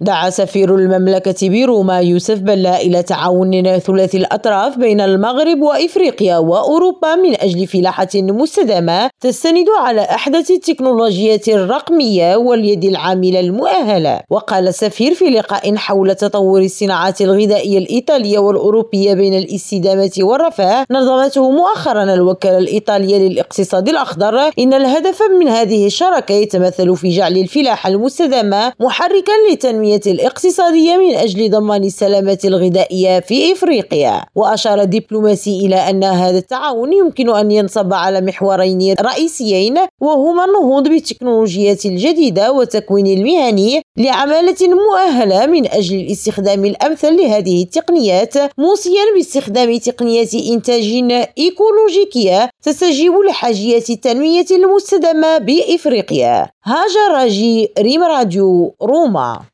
دعا سفير المملكة بروما يوسف بلا إلى تعاون ثلاثي الأطراف بين المغرب وإفريقيا وأوروبا من أجل فلاحة مستدامة تستند على أحدث التكنولوجيات الرقمية واليد العاملة المؤهلة. وقال السفير في لقاء حول تطور الصناعات الغذائية الإيطالية والأوروبية بين الاستدامة والرفاه نظمته مؤخرا الوكالة الإيطالية للاقتصاد الأخضر. إن الهدف من هذه الشراكة يتمثل في جعل الفلاحة المستدامة محركا لتنمية التنمية الاقتصادية من أجل ضمان السلامة الغذائية في إفريقيا. وأشار الدبلوماسي إلى أن هذا التعاون يمكن أن ينصب على محورين رئيسيين وهما النهوض بالتكنولوجيات الجديدة وتكوين المهني لعمالة مؤهلة من أجل الاستخدام الأمثل لهذه التقنيات موصيا باستخدام تقنيات إنتاج إيكولوجيكية تستجيب لحاجيات التنمية المستدامة بإفريقيا. هاجر راجي ريم راديو روما.